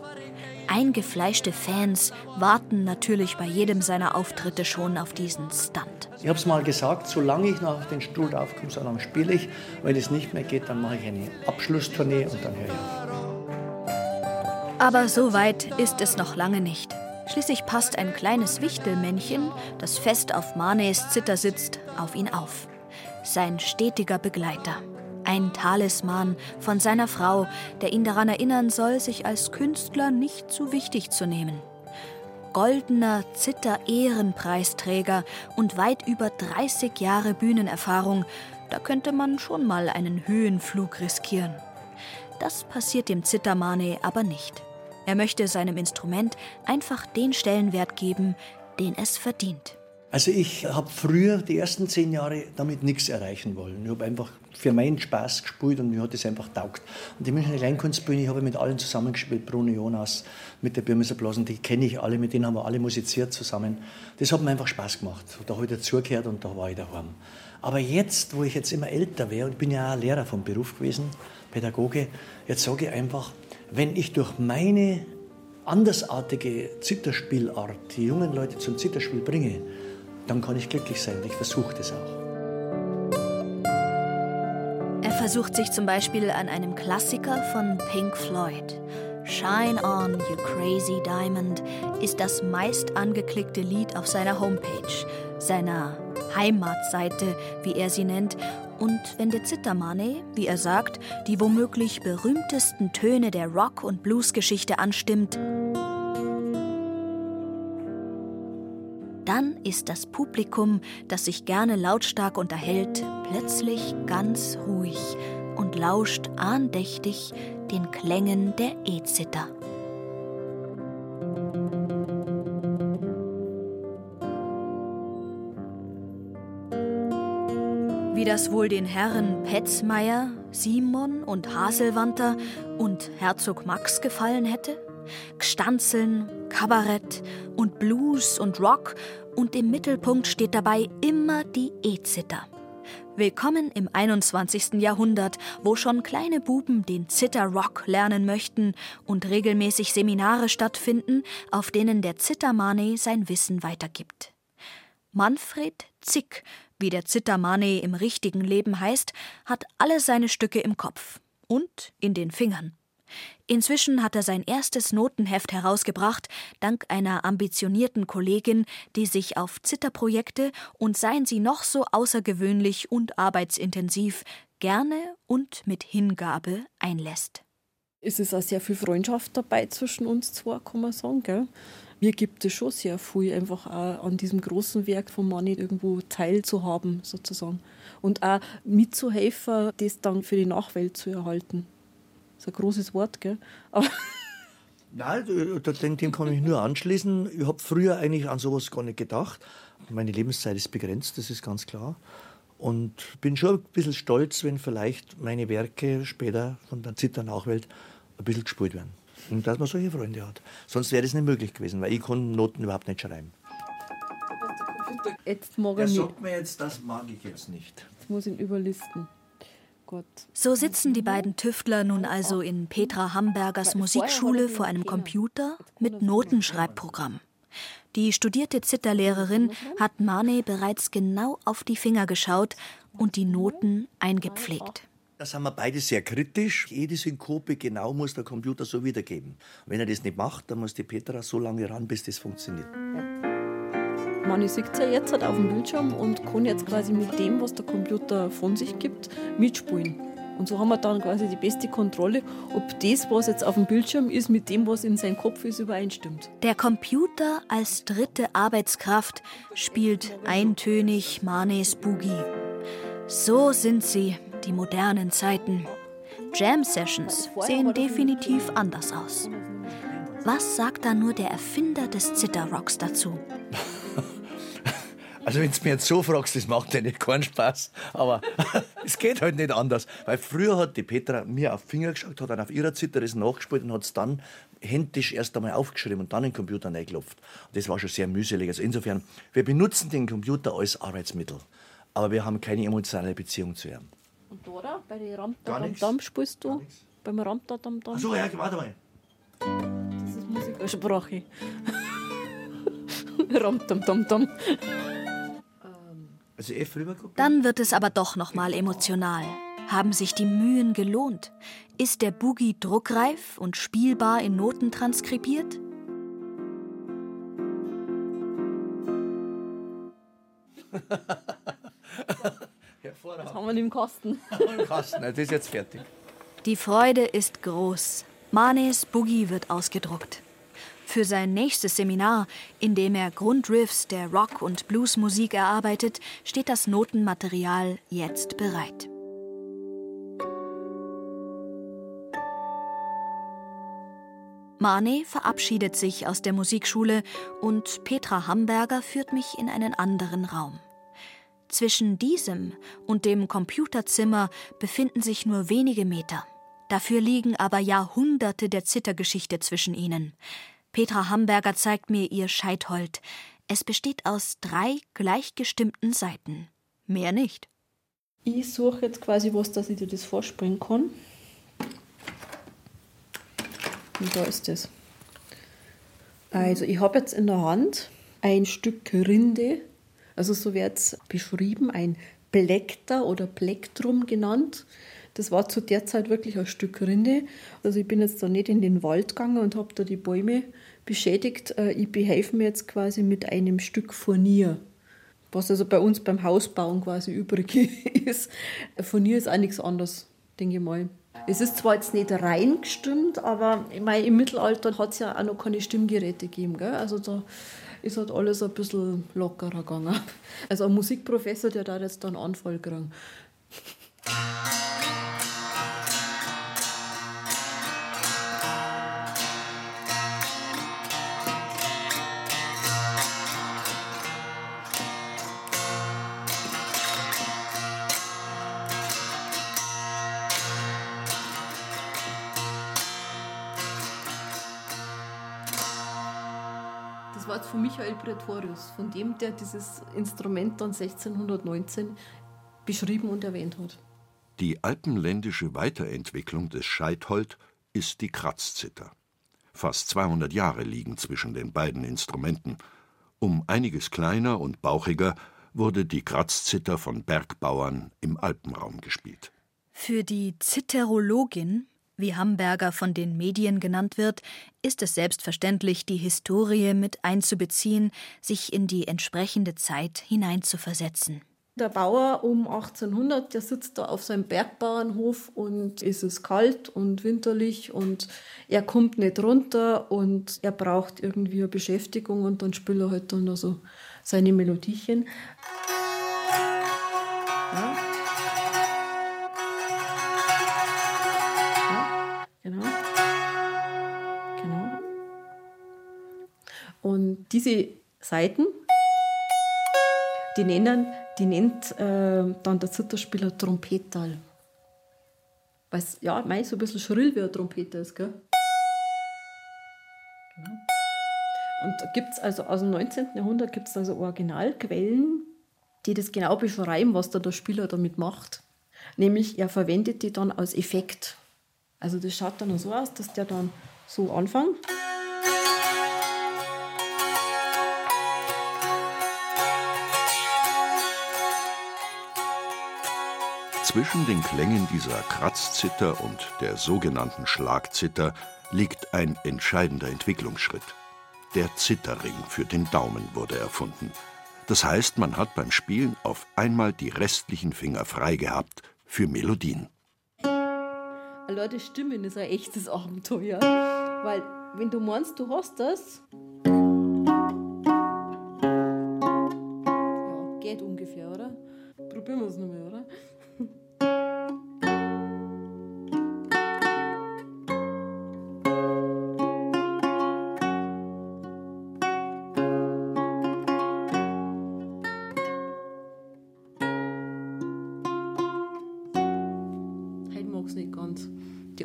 Eingefleischte Fans warten natürlich bei jedem seiner Auftritte schon auf diesen Stunt. Ich habe es mal gesagt, solange ich noch auf den Stuhl draufkomme, solange spiele ich. Wenn es nicht mehr geht, dann mache ich eine Abschlusstournee und dann höre ich auf. Aber so weit ist es noch lange nicht. Schließlich passt ein kleines Wichtelmännchen, das fest auf Manes Zither sitzt, auf ihn auf. Sein stetiger Begleiter. Ein Talisman von seiner Frau, der ihn daran erinnern soll, sich als Künstler nicht zu wichtig zu nehmen. Goldener Zither-Ehrenpreisträger und weit über 30 Jahre Bühnenerfahrung, da könnte man schon mal einen Höhenflug riskieren. Das passiert dem Zittermane aber nicht. Er möchte seinem Instrument einfach den Stellenwert geben, den es verdient. Also ich habe früher die ersten zehn Jahre damit nichts erreichen wollen. Ich habe einfach für meinen Spaß gespielt und mir hat es einfach taugt. Und die Münchner Kleinkunstbühne, ich habe mit allen zusammengespielt, Bruno Jonas, mit der Birmeser Blasen, die kenne ich alle, mit denen haben wir alle musiziert zusammen. Das hat mir einfach Spaß gemacht. Da habe ich dazugehört und da war ich daheim. Aber jetzt, wo ich jetzt immer älter wäre, und bin ja auch Lehrer vom Beruf gewesen, Pädagoge, jetzt sage ich einfach, wenn ich durch meine andersartige Zitterspielart die jungen Leute zum Zitterspiel bringe, dann kann ich glücklich sein und ich versuche das auch. Er versucht sich zum Beispiel an einem Klassiker von Pink Floyd. Shine On, You Crazy Diamond ist das meist angeklickte Lied auf seiner Homepage, seiner Heimatseite, wie er sie nennt, und wenn der Zittermane, wie er sagt, die womöglich berühmtesten Töne der Rock- und Bluesgeschichte anstimmt, ist das Publikum, das sich gerne lautstark unterhält, plötzlich ganz ruhig und lauscht andächtig den Klängen der E-Zither. Wie das wohl den Herren Petzmeier, Simon und Haselwanter und Herzog Max gefallen hätte? Gstanzeln, Kabarett und Blues und Rock und im Mittelpunkt steht dabei immer die E-Zither. Willkommen im 21. Jahrhundert, wo schon kleine Buben den Zither-Rock lernen möchten und regelmäßig Seminare stattfinden, auf denen der Zittermane sein Wissen weitergibt. Manfred Zick, wie der Zittermane im richtigen Leben heißt, hat alle seine Stücke im Kopf und in den Fingern. Inzwischen hat er sein erstes Notenheft herausgebracht, dank einer ambitionierten Kollegin, die sich auf Zitterprojekte und seien sie noch so außergewöhnlich und arbeitsintensiv, gerne und mit Hingabe einlässt. Es ist auch sehr viel Freundschaft dabei zwischen uns zwei, kann man sagen. Gell? Mir gibt es schon sehr viel, einfach auch an diesem großen Werk von Mani irgendwo teilzuhaben, sozusagen. Und auch mitzuhelfen, das dann für die Nachwelt zu erhalten. Das ist ein großes Wort, gell? Aber Nein, dem kann ich mich nur anschließen. Ich habe früher eigentlich an sowas gar nicht gedacht. Meine Lebenszeit ist begrenzt, das ist ganz klar. Und bin schon ein bisschen stolz, wenn vielleicht meine Werke später von der Zitternachwelt ein bisschen gespielt werden. Und dass man solche Freunde hat. Sonst wäre das nicht möglich gewesen, weil ich kann Noten überhaupt nicht schreiben. jetzt mag Er er nicht. sagt mir jetzt, das mag ich jetzt nicht. Jetzt muss ich ihn überlisten. So sitzen die beiden Tüftler nun also in Petra Hamburgers Musikschule vor einem Computer mit Notenschreibprogramm. Die studierte Zitterlehrerin hat Mane bereits genau auf die Finger geschaut und die Noten eingepflegt. Da sind wir beide sehr kritisch. Jede Synkope genau muss der Computer so wiedergeben. Wenn er das nicht macht, dann muss die Petra so lange ran, bis das funktioniert. Man sieht ja jetzt halt auf dem Bildschirm und kann jetzt quasi mit dem, was der Computer von sich gibt, mitspielen. Und so haben wir dann quasi die beste Kontrolle, ob das, was jetzt auf dem Bildschirm ist, mit dem, was in seinem Kopf ist, übereinstimmt. Der Computer als dritte Arbeitskraft spielt eintönig Manes Boogie. So sind sie, die modernen Zeiten. Jam-Sessions sehen definitiv anders aus. Was sagt da nur der Erfinder des Zitterrocks dazu? Also wenn du mir jetzt so fragst, das macht ja nicht keinen Spaß. Aber (laughs) es geht halt nicht anders. Weil früher hat die Petra mir auf den Finger geschaut, hat dann auf ihrer Zither das nachgespielt und hat es dann händisch erst einmal aufgeschrieben und dann in den Computer reingelupft. Das war schon sehr mühselig. Also insofern, wir benutzen den Computer als Arbeitsmittel. Aber wir haben keine emotionale Beziehung zu ihm. Und Dora, bei den Ramtadam spielst du? Beim Ramtadam Ach so, ja, warte mal. Das ist Musikersprache. (laughs) Ramtadam. Also rübergucken. Dann wird es aber doch noch mal emotional. Haben sich die Mühen gelohnt? Ist der Boogie druckreif und spielbar in Noten transkribiert? (laughs) Das haben wir nicht im Kasten. (laughs) Im Kasten, das ist jetzt fertig. Die Freude ist groß. Manes Boogie wird ausgedruckt. Für sein nächstes Seminar, in dem er Grundriffs der Rock- und Bluesmusik erarbeitet, steht das Notenmaterial jetzt bereit. Mane verabschiedet sich aus der Musikschule und Petra Hamburger führt mich in einen anderen Raum. Zwischen diesem und dem Computerzimmer befinden sich nur wenige Meter. Dafür liegen aber Jahrhunderte der Zittergeschichte zwischen ihnen. Petra Hamburger zeigt mir ihr Scheithold. Es besteht aus drei gleichgestimmten Seiten. Mehr nicht. Ich suche jetzt quasi was, dass ich dir das vorspringen kann. Und da ist es. Also, ich habe jetzt in der Hand ein Stück Rinde. Also, so wird es beschrieben, ein Plekter oder Plektrum genannt. Das war zu der Zeit wirklich ein Stück Rinde. Also ich bin jetzt da nicht in den Wald gegangen und habe da die Bäume beschädigt. Äh, ich behelfe mir jetzt quasi mit einem Stück Furnier, was also bei uns beim Hausbauen quasi übrig (laughs) ist. Furnier ist auch nichts anderes, denke ich mal. Es ist zwar jetzt nicht rein gestimmt, aber meine, im Mittelalter hat es ja auch noch keine Stimmgeräte gegeben. Gell? Also da ist halt alles ein bisschen lockerer gegangen. Also ein Musikprofessor, der da jetzt dann Anfall kriegen. Michael Pretorius, von dem, der dieses Instrument dann 1619 beschrieben und erwähnt hat. Die alpenländische Weiterentwicklung des Scheithold ist die Kratzzither. Fast 200 Jahre liegen zwischen den beiden Instrumenten. Um einiges kleiner und bauchiger wurde die Kratzzither von Bergbauern im Alpenraum gespielt. Für die Zitterologin, wie Hamburger von den Medien genannt wird, ist es selbstverständlich, die Historie mit einzubeziehen, sich in die entsprechende Zeit hineinzuversetzen. Der Bauer um 1800, der sitzt da auf seinem Bergbauernhof und es ist kalt und winterlich und er kommt nicht runter und er braucht irgendwie eine Beschäftigung und dann spielt er halt dann also seine Melodiechen. Ja. Ja, diese Seiten, die nennen die nennt äh, dann der Zitterspieler Trompetal. Weil es ja, mei, so ein bisschen schrill wie ein Trompete ist, gell? Genau. Und gibt es also aus dem 19. Jahrhundert gibt es also Originalquellen, die das genau beschreiben, was da der Spieler damit macht. Nämlich, er verwendet die dann als Effekt. Also das schaut dann so aus, dass der dann so anfängt. Zwischen den Klängen dieser Kratzzither und der sogenannten Schlagzither liegt ein entscheidender Entwicklungsschritt. Der Zitterring für den Daumen wurde erfunden. Das heißt, man hat beim Spielen auf einmal die restlichen Finger frei gehabt für Melodien. Leute, Stimmen ist ein echtes Abenteuer. Weil, wenn du meinst, du hast das. Ja, geht ungefähr, oder? Probieren wir es nochmal, oder?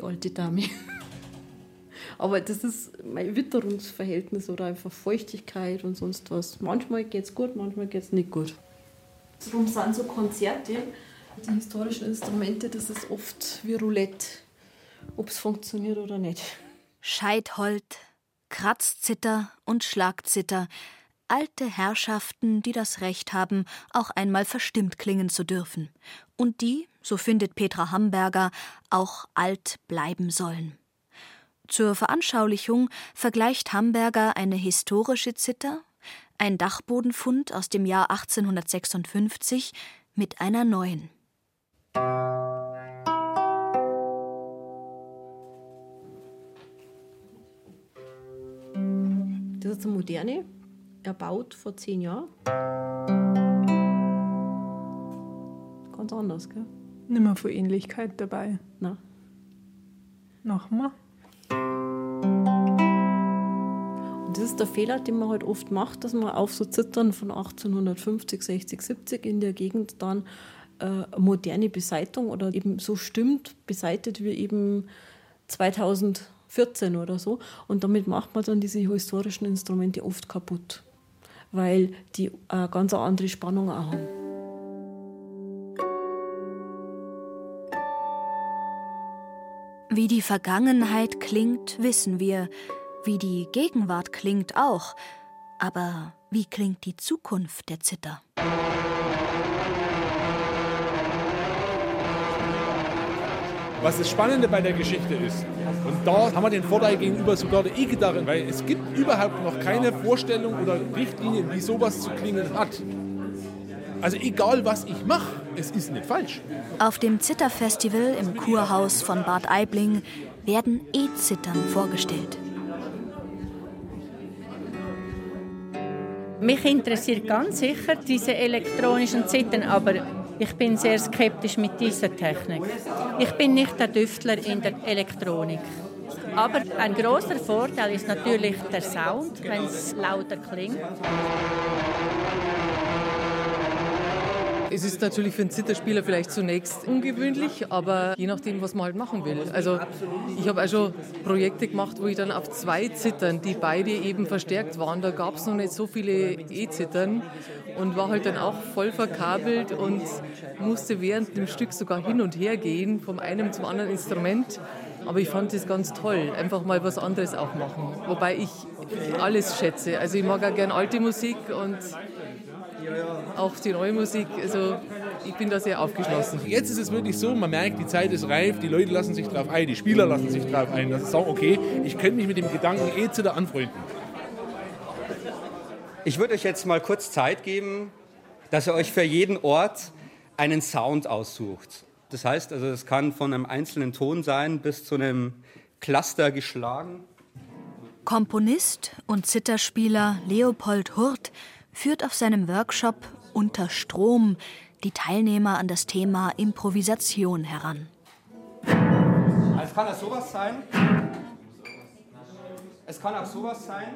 Alte Dame. (laughs) Aber das ist mein Witterungsverhältnis oder einfach Feuchtigkeit und sonst was. Manchmal geht es gut, manchmal geht es nicht gut. Darum sind so Konzerte, die historischen Instrumente, das ist oft wie Roulette, ob es funktioniert oder nicht. Scheithold, Kratzzither und Schlagzither, alte Herrschaften, die das Recht haben, auch einmal verstimmt klingen zu dürfen. Und die, so findet Petra Hamburger, auch alt bleiben sollen. Zur Veranschaulichung vergleicht Hamburger eine historische Zither, ein Dachbodenfund aus dem Jahr 1856, mit einer neuen. Das ist eine moderne, erbaut vor zehn Jahren. Ganz anders, gell? Nicht mehr viel Ähnlichkeit dabei. Na. Nochmal. Und das ist der Fehler, den man halt oft macht, dass man auf so Zittern von 1850, 60, 70 in der Gegend dann äh, moderne Beseitung oder eben so stimmt, beseitet wie eben 2014 oder so. Und damit macht man dann diese historischen Instrumente oft kaputt, weil die eine ganz andere Spannung auch haben. Wie die Vergangenheit klingt, wissen wir. Wie die Gegenwart klingt auch. Aber wie klingt die Zukunft der Zither? Was das Spannende bei der Geschichte ist, und da haben wir den Vorteil gegenüber sogar der E-Gitarre, weil es gibt überhaupt noch keine Vorstellung oder Richtlinien, wie sowas zu klingen hat. Also egal, was ich mache, es ist nicht falsch. Auf dem Zitterfestival im Kurhaus von Bad Aibling werden E-Zittern vorgestellt. Mich interessiert ganz sicher diese elektronischen Zittern, aber ich bin sehr skeptisch mit dieser Technik. Ich bin nicht der Düftler in der Elektronik. Aber ein großer Vorteil ist natürlich der Sound, wenn es lauter klingt. Es ist natürlich für einen Zitterspieler vielleicht zunächst ungewöhnlich, aber je nachdem, was man halt machen will. Also ich habe auch schon Projekte gemacht, wo ich dann auf zwei Zittern, die beide eben verstärkt waren, da gab es noch nicht so viele E-Zittern und war halt dann auch voll verkabelt und musste während dem Stück sogar hin und her gehen, vom einen zum anderen Instrument. Aber ich fand das ganz toll, einfach mal was anderes auch machen. Wobei ich alles schätze. Also ich mag auch gerne alte Musik und auch die neue Musik. Also ich bin da sehr aufgeschlossen. Jetzt ist es wirklich so, man merkt, die Zeit ist reif, die Leute lassen sich drauf ein, die Spieler lassen sich drauf ein, dass sie sagen, okay, ich könnte mich mit dem Gedanken eh zu der anfreunden. Ich würde euch jetzt mal kurz Zeit geben, dass ihr euch für jeden Ort einen Sound aussucht. Das heißt, also es kann von einem einzelnen Ton sein bis zu einem Cluster geschlagen. Komponist und Zitterspieler Leopold Hurt führt auf seinem Workshop Unter Strom die Teilnehmer an das Thema Improvisation heran. Es kann auch sowas sein. Es kann auch sowas sein.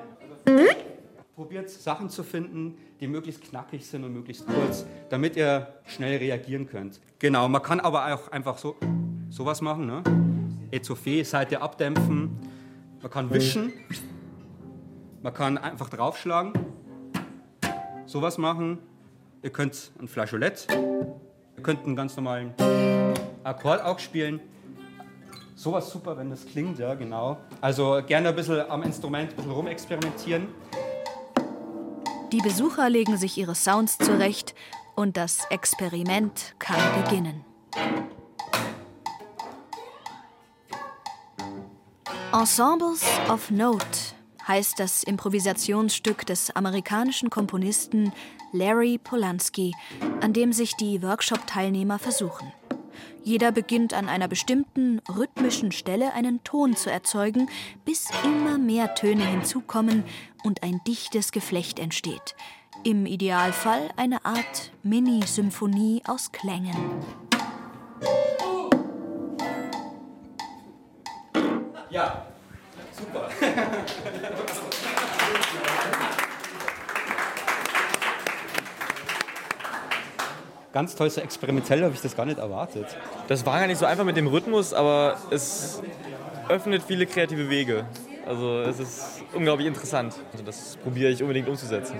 Probiert Sachen zu finden, die möglichst knackig sind und möglichst kurz, damit ihr schnell reagieren könnt. Genau, man kann aber auch einfach so sowas machen, ne? Etouffee, Seite abdämpfen. Man kann wischen. Man kann einfach draufschlagen sowas machen. Ihr könnt ein Flageolett, ihr könnt einen ganz normalen Akkord auch spielen. Sowas super, wenn das klingt, ja, genau. Also gerne ein bisschen am Instrument ein bisschen rumexperimentieren. Die Besucher legen sich ihre Sounds zurecht und das Experiment kann beginnen. Ensembles of Note heißt das Improvisationsstück des amerikanischen Komponisten Larry Polanski, an dem sich die Workshop-Teilnehmer versuchen. Jeder beginnt an einer bestimmten rhythmischen Stelle einen Ton zu erzeugen, bis immer mehr Töne hinzukommen und ein dichtes Geflecht entsteht. Im Idealfall eine Art Mini-Symphonie aus Klängen. Ja. (laughs) ganz toll, so experimentell habe ich das gar nicht erwartet. Das war gar nicht so einfach mit dem Rhythmus, aber es öffnet viele kreative Wege. Also es ist unglaublich interessant. Also das probiere ich unbedingt umzusetzen.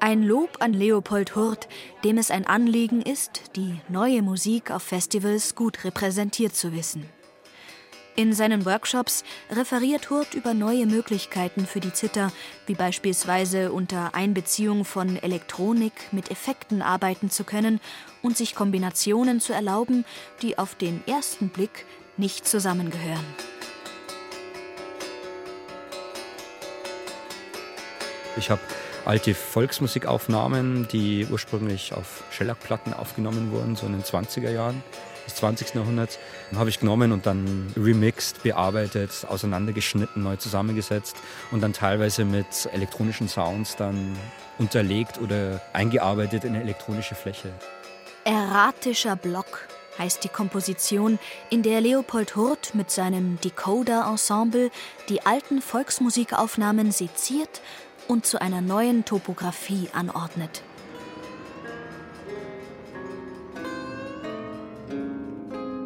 Ein Lob an Leopold Hurt, dem es ein Anliegen ist, die neue Musik auf Festivals gut repräsentiert zu wissen. In seinen Workshops referiert Hurt über neue Möglichkeiten für die Zither, wie beispielsweise unter Einbeziehung von Elektronik mit Effekten arbeiten zu können und sich Kombinationen zu erlauben, die auf den ersten Blick nicht zusammengehören. Ich habe alte Volksmusikaufnahmen, die ursprünglich auf Schellackplatten aufgenommen wurden, so in den 20er Jahren des 20. Jahrhunderts, habe ich genommen und dann remixed, bearbeitet, auseinandergeschnitten, neu zusammengesetzt und dann teilweise mit elektronischen Sounds dann unterlegt oder eingearbeitet in eine elektronische Fläche. Erratischer Block heißt die Komposition, in der Leopold Hurt mit seinem Decoder-Ensemble die alten Volksmusikaufnahmen seziert und zu einer neuen Topographie anordnet.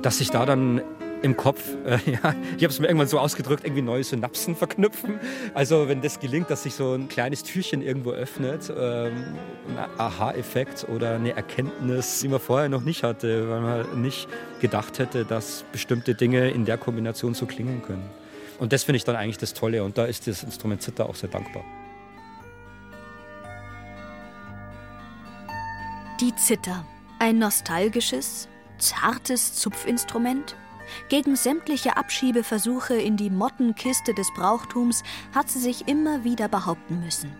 Dass sich da dann im Kopf, äh, (laughs) ja, ich habe es mir irgendwann so ausgedrückt, irgendwie neue Synapsen verknüpfen. Also wenn das gelingt, dass sich so ein kleines Türchen irgendwo öffnet, ähm, ein Aha-Effekt oder eine Erkenntnis, die man vorher noch nicht hatte, weil man nicht gedacht hätte, dass bestimmte Dinge in der Kombination so klingen können. Und das finde ich dann eigentlich das Tolle und da ist das Instrument Zither auch sehr dankbar. Die Zither. Ein nostalgisches, zartes Zupfinstrument? Gegen sämtliche Abschiebeversuche in die Mottenkiste des Brauchtums hat sie sich immer wieder behaupten müssen.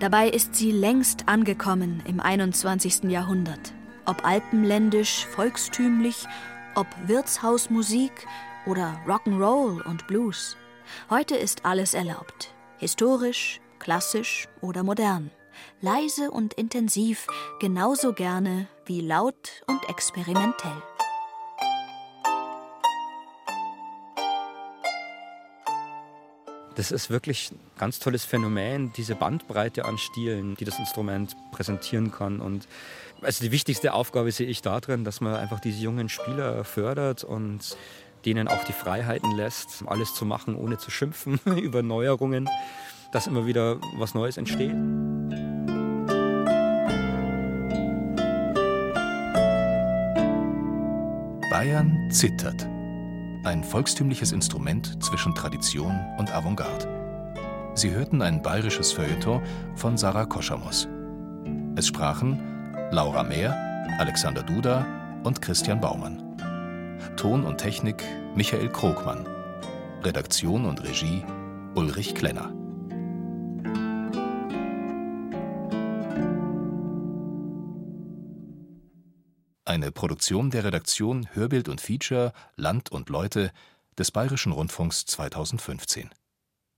Dabei ist sie längst angekommen im 21. Jahrhundert. Ob alpenländisch, volkstümlich, ob Wirtshausmusik oder Rock'n'Roll und Blues. Heute ist alles erlaubt. Historisch, klassisch oder modern. Leise und intensiv, genauso gerne wie laut und experimentell. Das ist wirklich ein ganz tolles Phänomen, diese Bandbreite an Stilen, die das Instrument präsentieren kann. Und also die wichtigste Aufgabe sehe ich darin, dass man einfach diese jungen Spieler fördert und denen auch die Freiheiten lässt, alles zu machen, ohne zu schimpfen (laughs) über Neuerungen, dass immer wieder was Neues entsteht. Bayern zittert. Ein volkstümliches Instrument zwischen Tradition und Avantgarde. Sie hörten ein bayerisches Feuilleton von Sarah Koschamos. Es sprachen Laura Mehr, Alexander Duda und Christian Baumann. Ton und Technik Michael Krogmann. Redaktion und Regie Ulrich Klenner. Eine Produktion der Redaktion Hörbild und Feature Land und Leute des Bayerischen Rundfunks 2015